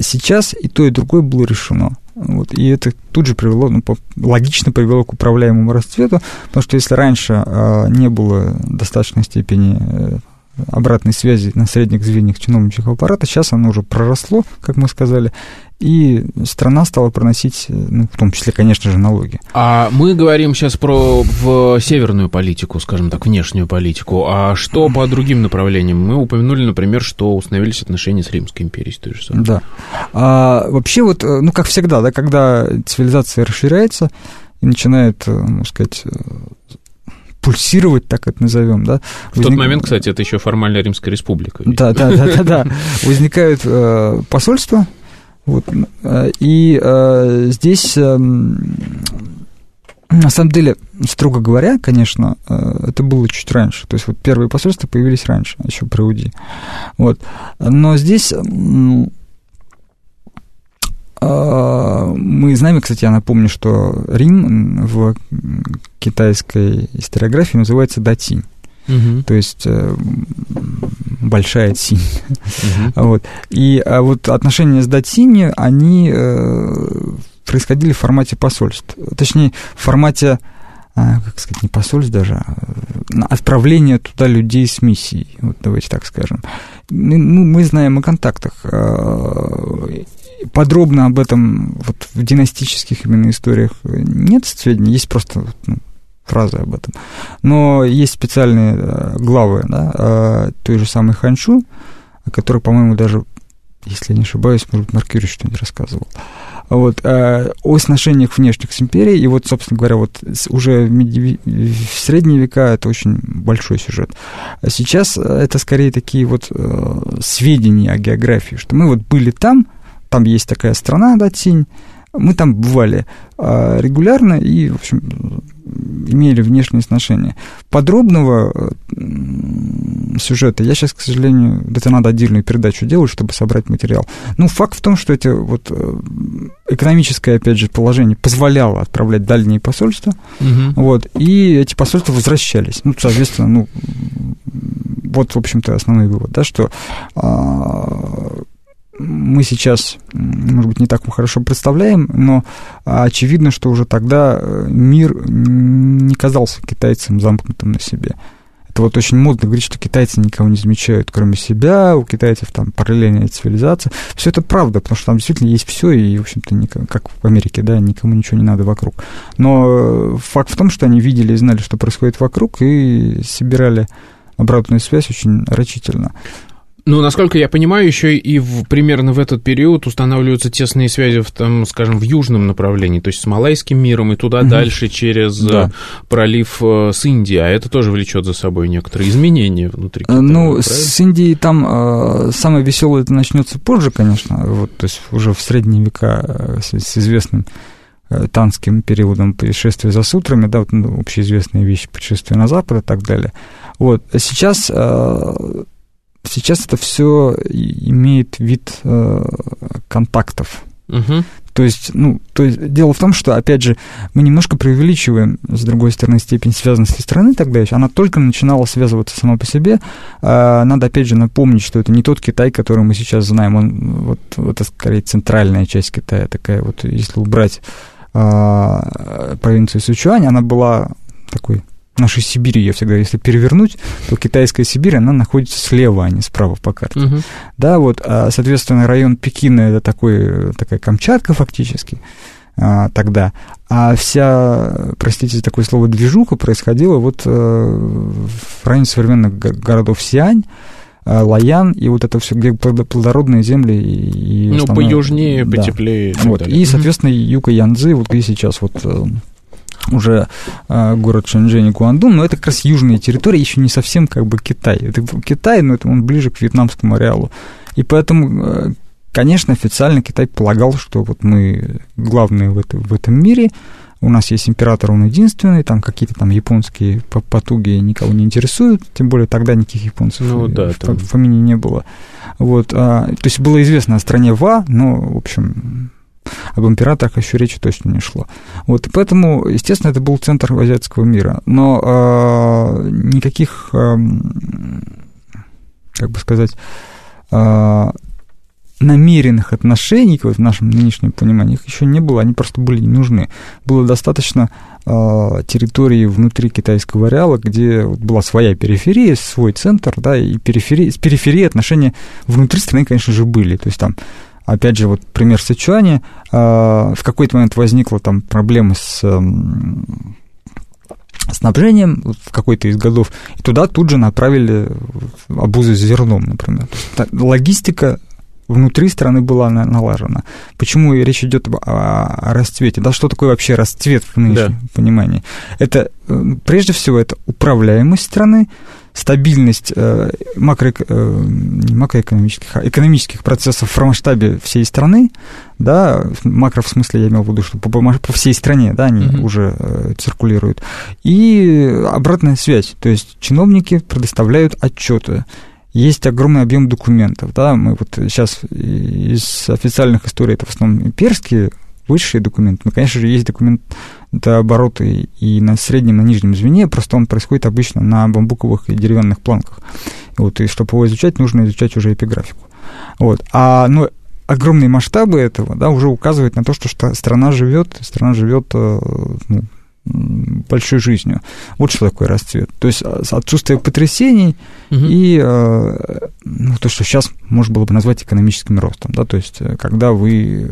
Сейчас и то, и другое было решено. Вот, и это тут же привело, ну, логично привело к управляемому расцвету, потому что если раньше э, не было достаточной степени э, обратной связи на средних звеньях чиновничьего аппарата, сейчас оно уже проросло, как мы сказали, и страна стала проносить, ну, в том числе, конечно же, налоги. А мы говорим сейчас про в северную политику, скажем так, внешнюю политику. А что по другим направлениям? Мы упомянули, например, что установились отношения с Римской империей, той же самой. Да. А, вообще вот, ну, как всегда, да, когда цивилизация расширяется и начинает, можно сказать, пульсировать, так это назовем, да. В Возник... тот момент, кстати, это еще формальная Римская республика. Да, да, да, да, да. Возникают э, посольства, вот, э, и э, здесь, э, на самом деле, строго говоря, конечно, э, это было чуть раньше. То есть вот первые посольства появились раньше, еще при УДИ. Вот. Но здесь мы знаем, кстати, я напомню, что Рим в китайской историографии называется Датинь. Угу. То есть э, большая Цинь. Угу. [LAUGHS] вот. И а вот отношения с Датинью, они э, происходили в формате посольств. Точнее, в формате, а, как сказать, не посольств даже, а отправления туда людей с миссией. Вот давайте так скажем. Ну, мы знаем о контактах. А, подробно об этом вот в династических именно историях нет сведений, есть просто ну, фразы об этом. Но есть специальные э, главы да, э, той же самой Ханчу, о которой, по-моему, даже, если я не ошибаюсь, может быть, Меркьюри что-нибудь рассказывал. Вот, э, о сношениях внешних с империей, и вот, собственно говоря, вот уже в средние века это очень большой сюжет. А сейчас это скорее такие вот сведения о географии, что мы вот были там, там есть такая страна, да, Тинь, мы там бывали регулярно и, в общем, имели внешние сношения. Подробного сюжета я сейчас, к сожалению, это надо отдельную передачу делать, чтобы собрать материал. Ну, факт в том, что это вот э, экономическое, опять же, положение позволяло отправлять дальние посольства, угу. вот, и эти посольства возвращались. Ну, соответственно, ну, вот, в общем-то, основной вывод, да, что а, мы сейчас, может быть, не так хорошо представляем, но очевидно, что уже тогда э, мир не казался китайцам замкнутым на себе. Это вот очень модно говорить, что китайцы никого не замечают, кроме себя, у китайцев там параллельная цивилизация. Все это правда, потому что там действительно есть все, и, в общем-то, никому, как в Америке, да, никому ничего не надо вокруг. Но э, факт в том, что они видели и знали, что происходит вокруг, и собирали обратную связь очень рачительно. Ну, насколько я понимаю, еще и в, примерно в этот период устанавливаются тесные связи, в, там, скажем, в южном направлении, то есть с Малайским миром и туда угу. дальше через да. Э, пролив э, с Индией, а это тоже влечет за собой некоторые изменения внутри Китая. Ну, правильно? с Индией там э, самое веселое это начнется позже, конечно, вот, то есть уже в средние века э, с, с известным танским периодом путешествия за сутрами, да, вот, ну, общеизвестные вещи, путешествия на запад и так далее. Вот. А сейчас сейчас это все имеет вид э, контактов. Угу. То есть, ну, то есть дело в том, что, опять же, мы немножко преувеличиваем, с другой стороны, степень связанности страны тогда еще. Она только начинала связываться сама по себе. А, надо, опять же, напомнить, что это не тот Китай, который мы сейчас знаем. Он, вот, это, скорее, центральная часть Китая такая. Вот если убрать а, провинцию Сычуань, она была такой нашей Сибири, я всегда, если перевернуть, то китайская Сибирь, она находится слева, а не справа по карте. Угу. Да, вот, а, соответственно, район Пекина это такой, такая Камчатка фактически а, тогда. А вся, простите за такое слово, движуха происходила вот э, в районе современных городов Сиань, э, Лаян, и вот это все, где плодородные земли. И, и ну, основное, поюжнее, да. потеплее. И, вот, и соответственно, юга Янзы, вот где сейчас вот э, уже э, город Шэньчжэнь и Гуандун, но это как раз южные территории, еще не совсем как бы Китай. Это Китай, но это он ближе к вьетнамскому ареалу. И поэтому, э, конечно, официально Китай полагал, что вот мы главные в, это, в этом мире, у нас есть император, он единственный, там какие-то там японские потуги никого не интересуют, тем более тогда никаких японцев ну, да, в, там... в фамилии не было. Вот, а, то есть было известно о стране Ва, но, в общем, об императорах еще речи точно не шло. Вот, и поэтому, естественно, это был центр азиатского мира. Но э, никаких, э, как бы сказать, э, намеренных отношений, вот в нашем нынешнем понимании, их еще не было, они просто были не нужны. Было достаточно э, территории внутри китайского ареала, где вот была своя периферия, свой центр, да, и периферии, с периферией отношения внутри страны, конечно же, были. То есть там Опять же, вот пример Сычуани. А, в какой-то момент возникла там проблема с снабжением в какой-то из годов, и туда тут же направили обузы с зерном, например. Логистика внутри страны была налажена. Почему речь идет о, расцвете? Да, что такое вообще расцвет в нынешнем да. понимании? Это, э, прежде всего, это управляемость страны, стабильность э, макро, э, макроэкономических, а экономических процессов в масштабе всей страны, да, макро в смысле я имел в виду, что по, по всей стране, да, они mm-hmm. уже э, циркулируют, и обратная связь, то есть чиновники предоставляют отчеты, есть огромный объем документов, да, мы вот сейчас из официальных историй, это в основном имперские высшие документы, но, конечно же, есть документ это обороты и на среднем, на нижнем звене, просто он происходит обычно на бамбуковых и деревянных планках. Вот, и чтобы его изучать, нужно изучать уже эпиграфику. Вот. А, ну, огромные масштабы этого, да, уже указывают на то, что страна живет, страна живет э, ну, большой жизнью. Вот что такое расцвет. То есть а, отсутствие потрясений угу. и э, ну, то, что сейчас можно было бы назвать экономическим ростом, да, то есть э, когда вы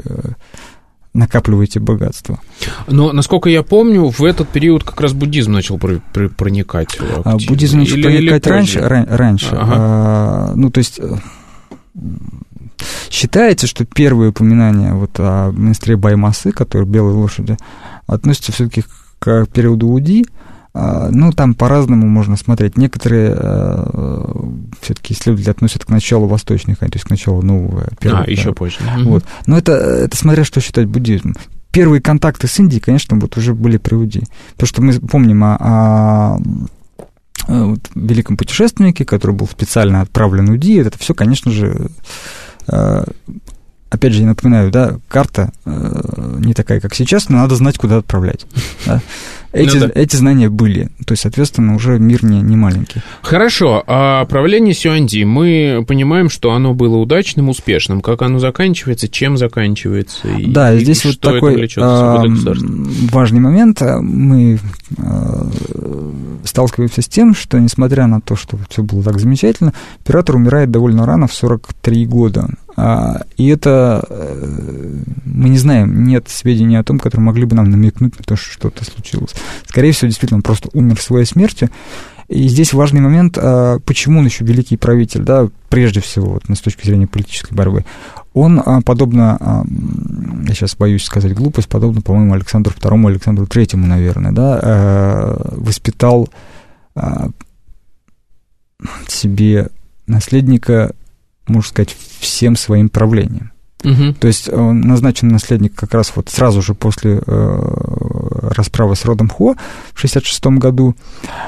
накапливаете богатство. Но, насколько я помню, в этот период как раз буддизм начал проникать. А, буддизм начал или, проникать или раньше, раньше. Ага. А, ну, то есть Считается, что первые упоминания вот о монастыре Баймасы, который белой лошади, относятся все-таки к периоду Уди. А, ну, там по-разному можно смотреть. Некоторые э, все-таки исследователи относят к началу восточных, то есть к началу нового периода. А, еще позже. Вот. Но это, это смотря что считать буддизмом. Первые контакты с Индией, конечно, вот уже были при Уди. Потому что мы помним о, о вот, великом путешественнике, который был специально отправлен в Уди. Это все, конечно же, Э, опять же, я напоминаю, да, карта э, не такая, как сейчас, но надо знать, куда отправлять. [LAUGHS] Да? Эти, ну, да. эти знания были. То есть, соответственно, уже мир не, не маленький. Хорошо. А правление Сюанди, мы понимаем, что оно было удачным, успешным. Как оно заканчивается, чем заканчивается? И, да, и здесь вот такой а, важный момент. Мы а, сталкиваемся с тем, что, несмотря на то, что все было так замечательно, император умирает довольно рано, в 43 года. А, и это э, мы не знаем, нет сведений о том, которые могли бы нам намекнуть на то, что что-то случилось. Скорее всего, действительно, он просто умер своей смертью. И здесь важный момент, а, почему он еще великий правитель, да, прежде всего, вот, с точки зрения политической борьбы. Он, а, подобно, я сейчас боюсь сказать глупость, подобно, по-моему, Александру II, Александру III, наверное, да, воспитал себе наследника можно сказать, всем своим правлением. Угу. То есть он назначен наследник как раз вот сразу же после э, расправы с родом Хо в 1966 году.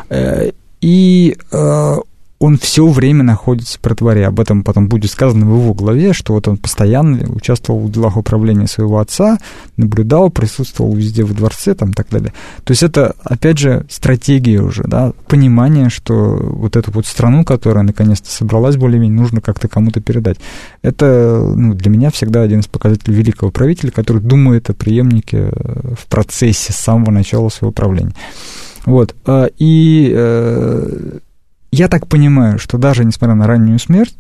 Э, и э, он все время находится при дворе. Об этом потом будет сказано в его главе, что вот он постоянно участвовал в делах управления своего отца, наблюдал, присутствовал везде в дворце там, и так далее. То есть это, опять же, стратегия уже, да, понимание, что вот эту вот страну, которая наконец-то собралась более-менее, нужно как-то кому-то передать. Это ну, для меня всегда один из показателей великого правителя, который думает о преемнике э, в процессе с самого начала своего правления. Вот. А, и э, я так понимаю, что даже несмотря на раннюю смерть,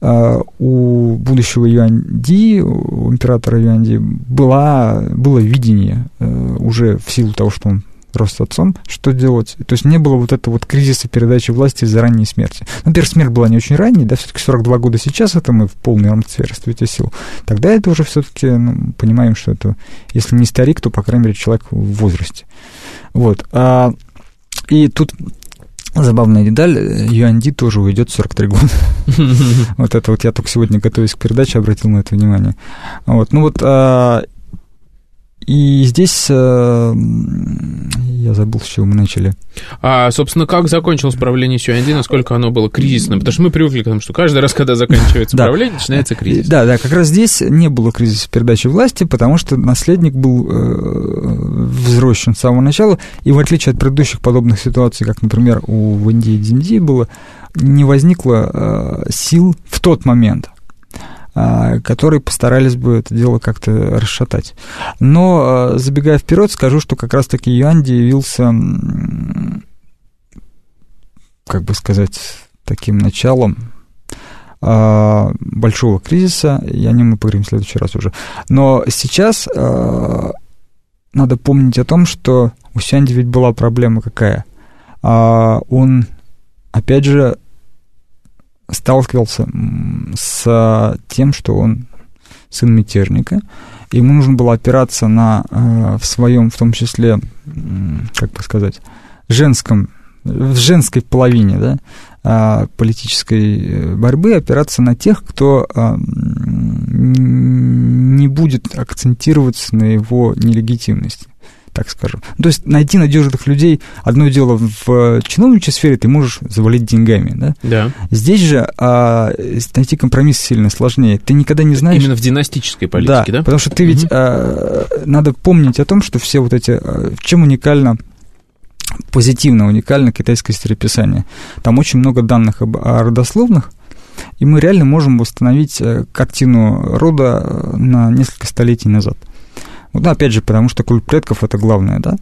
а, у будущего Юанди, у императора Юанди, была, было видение э, уже в силу того, что он рос отцом, что делать. То есть не было вот этого вот кризиса передачи власти из-за ранней смерти. Ну, например, смерть была не очень ранней, да, все-таки 42 года сейчас, это мы в полной расцвете сил. Тогда это уже все-таки ну, понимаем, что это, если не старик, то, по крайней мере, человек в возрасте. Вот. А, и тут Забавная деталь, Юанди тоже уйдет в 43 года. [LAUGHS] Вот это вот я только сегодня, готовясь к передаче, обратил на это внимание. Вот, ну вот, а, и здесь э, я забыл, с чего мы начали. А, собственно, как закончилось правление Сюанди, насколько оно было кризисным? Потому что мы привыкли к тому, что каждый раз, когда заканчивается правление, начинается кризис. Да, да, как раз здесь не было кризиса передачи власти, потому что наследник был э, взросшен с самого начала, и в отличие от предыдущих подобных ситуаций, как, например, у Венди и Дзинди было, не возникло э, сил в тот момент которые постарались бы это дело как-то расшатать. Но, а, забегая вперед, скажу, что как раз-таки Юанди явился, как бы сказать, таким началом а, большого кризиса, и о нем мы поговорим в следующий раз уже. Но сейчас надо помнить о том, что у Сянди ведь была проблема какая? Он, опять же, сталкивался с тем, что он сын мятежника, ему нужно было опираться на э, в своем, в том числе, как бы сказать, женском, в женской половине, да, а, политической э, борьбы опираться на тех, кто а, не будет акцентироваться на его нелегитимности так скажем. То есть найти надежных людей, одно дело в чиновничьей сфере, ты можешь завалить деньгами, да? Да. Здесь же а, найти компромисс сильно сложнее. Ты никогда не знаешь... Именно в династической политике, да? да? потому что ты ведь... Угу. А, надо помнить о том, что все вот эти... А, чем уникально позитивно уникально китайское стереописание. Там очень много данных об, о родословных, и мы реально можем восстановить картину рода на несколько столетий назад. Ну, опять же, потому что культ предков это главное, да.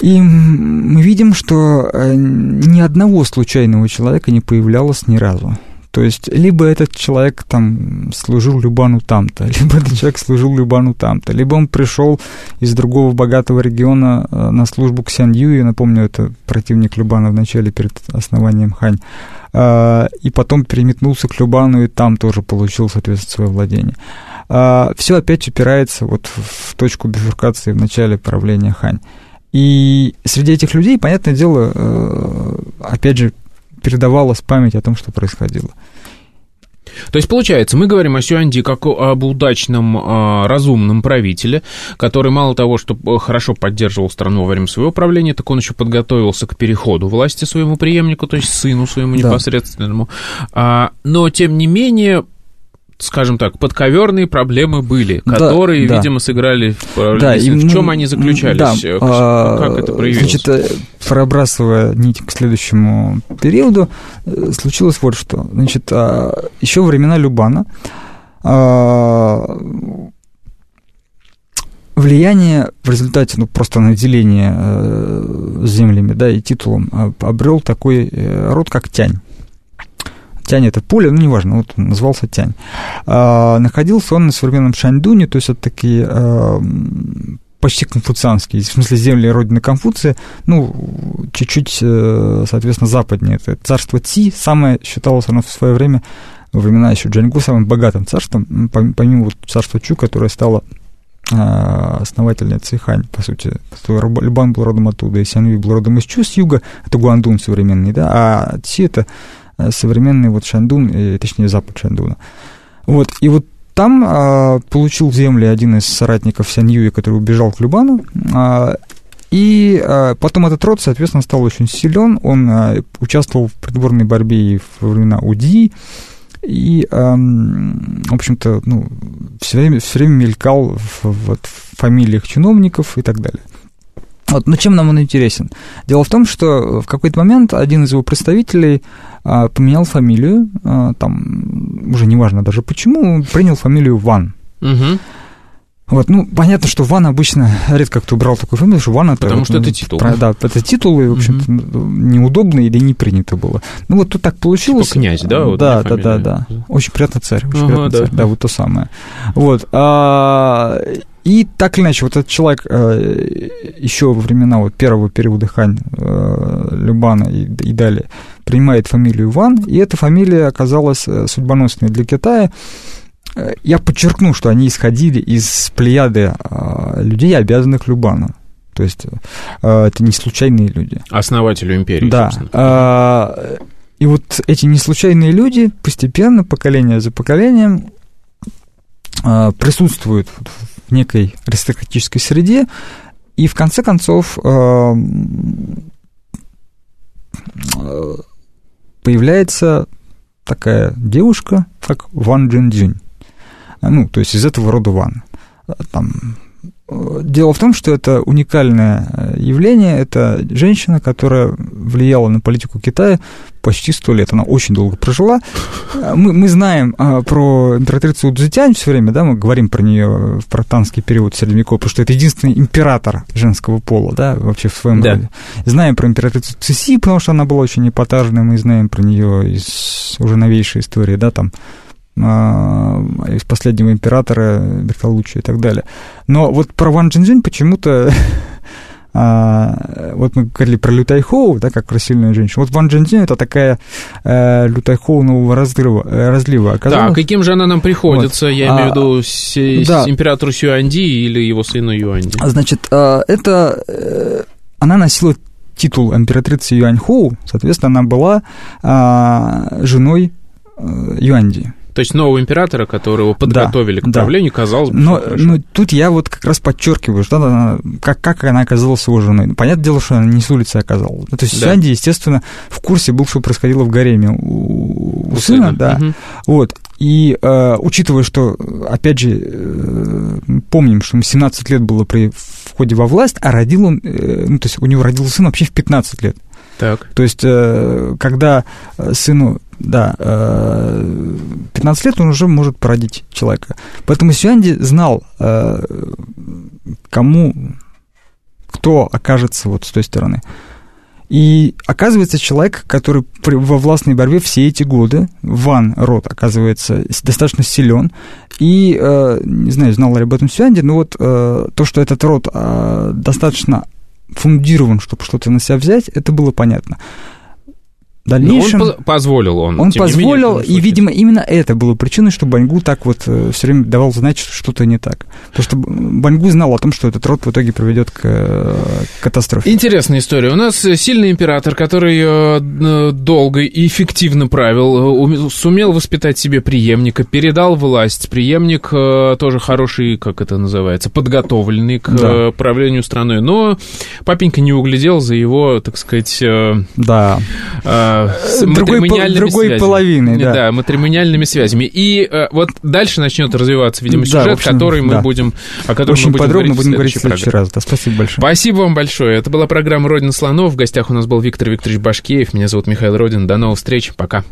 И мы видим, что ни одного случайного человека не появлялось ни разу. То есть, либо этот человек там служил Любану там-то, [LAUGHS] либо этот человек служил Любану там-то, либо он пришел из другого богатого региона э, на службу к Сян Юю, напомню, это противник Любана в начале перед основанием Хань, э, и потом переметнулся к Любану и там тоже получил, соответственно, свое владение. Э, Все опять упирается вот в точку бифуркации в начале правления Хань. И среди этих людей, понятное дело, опять же, передавалась память о том, что происходило. То есть, получается, мы говорим о Сюанди как об удачном, а, разумном правителе, который мало того, что хорошо поддерживал страну во время своего правления, так он еще подготовился к переходу власти своему преемнику, то есть сыну своему непосредственному. Да. Но, тем не менее, скажем так, подковерные проблемы были, которые, да, видимо, сыграли в да, и, В чем они заключались? Да, а, как это проявилось? Значит, э, пробрасывая нить к следующему периоду, э, случилось вот что. Значит, а, еще во времена Любана а, влияние в результате, ну, просто наделения э, землями, да, и титулом обрел такой род, как Тянь. Тянь это поле, ну, неважно, вот он назывался Тянь. А, находился он на современном Шаньдуне, то есть это такие а, почти конфуцианские, в смысле земли родины Конфуция, ну, чуть-чуть, э, соответственно, западнее. Это царство Ци, самое считалось оно в свое время, во времена еще Джаньгу, самым богатым царством, помимо вот царства Чу, которое стало а, основательницей Хань, по сути. Любан был родом оттуда, и Сянви был родом из Чу, с юга, это Гуандун современный, да, а Ци это современный вот Шандун, и, точнее, запад Шандуна. Вот, и вот там а, получил земли один из соратников Сяньюи, который убежал к Любану, а, и а, потом этот род, соответственно, стал очень силен, он а, участвовал в придворной борьбе и во времена Уди, и, а, в общем-то, ну, все время, все время мелькал в, вот, в фамилиях чиновников и так далее. Вот, но чем нам он интересен? Дело в том, что в какой-то момент один из его представителей а, поменял фамилию, а, там, уже неважно даже почему, принял фамилию Ван. Угу. Вот, ну, понятно, что Ван обычно редко кто брал такую фамилию, что Ван это... Потому что ну, это титул. Про, да, это титул, и, в общем-то, угу. неудобно или не принято было. Ну, вот тут так получилось. Типа князь, да? Вот да, да, да, да. Очень приятно царь, очень ага, приятно да. царь, да, вот то самое. Вот, а, и так или иначе, вот этот человек э, еще во времена вот первого периода Хань, э, Любана и, и далее принимает фамилию Ван, и эта фамилия оказалась э, судьбоносной для Китая. Я подчеркну, что они исходили из плеяды людей, обязанных Любану. То есть это не случайные люди. Основателю империи, да. собственно. И вот эти неслучайные люди постепенно, поколение за поколением, присутствуют некой аристократической среде, и в конце концов э, э, появляется такая девушка, как Ван Джин Ну, то есть из этого рода Ван. Там Дело в том, что это уникальное э, явление. Это женщина, которая влияла на политику Китая почти сто лет. Она очень долго прожила. Э, мы, мы знаем а, про императрицу Цзитянь все время, да, мы говорим про нее в протанский период средневековья, потому что это единственный император женского пола, да, вообще в своем да. роде. Знаем про императрицу Цеси, потому что она была очень эпатажной, мы знаем про нее из уже новейшей истории, да, там из последнего императора Берколуччи и так далее. Но вот про Ван Джинджин почему-то [LAUGHS] а, вот мы говорили про Лютайхоу, да, как про сильную женщину. Вот Ван Джинджин это такая э, Лютайхоу нового разлива, разлива оказалась. Да, каким же она нам приходится? Вот. Я а, имею в виду с, да. императору Сюанди или его сыну Юанди? Значит, э, это... Э, она носила титул императрицы Юаньхоу, соответственно, она была э, женой э, Юанди. То есть нового императора, которого подготовили да, к правлению, да. казалось бы, но, но тут я вот как раз подчеркиваю, что она, как, как она оказалась его женой. Понятное дело, что она не с улицы оказалась. Ну, то есть да. Сянди, естественно, в курсе был, что происходило в гареме у, у, у сына, сына, да. Угу. Вот. И э, учитывая, что, опять же, э, помним, что ему 17 лет было при входе во власть, а родил он, э, ну, то есть у него родился сын вообще в 15 лет. Так. То есть, э, когда сыну да, 15 лет он уже может породить человека. Поэтому Сюанди знал, кому, кто окажется вот с той стороны. И оказывается, человек, который во властной борьбе все эти годы, Ван Рот, оказывается, достаточно силен. И, э, не знаю, знал ли об этом Сюанди, но вот э, то, что этот род э, достаточно фундирован, чтобы что-то на себя взять, это было понятно дальнейшем... Но он позволил он. Он позволил, менее, и, видимо, именно это было причиной, что Баньгу так вот э, все время давал знать, что что-то не так. Потому что Баньгу знал о том, что этот род в итоге приведет к, э, к катастрофе. Интересная история. У нас сильный император, который э, долго и эффективно правил, сумел воспитать себе преемника, передал власть. Преемник тоже хороший, как это называется, подготовленный к да. правлению страной. Но папенька не углядел за его, так сказать... Да с другой, другой связями. половины, да. Да, матримониальными связями. И э, вот дальше начнет развиваться, видимо, сюжет, да, общем, который мы да. будем, о котором Очень мы будем подробно говорить будем говорить в следующий раз. Да, спасибо большое. Спасибо вам большое. Это была программа «Родина слонов». В гостях у нас был Виктор Викторович Башкеев. Меня зовут Михаил Родин. До новых встреч. Пока.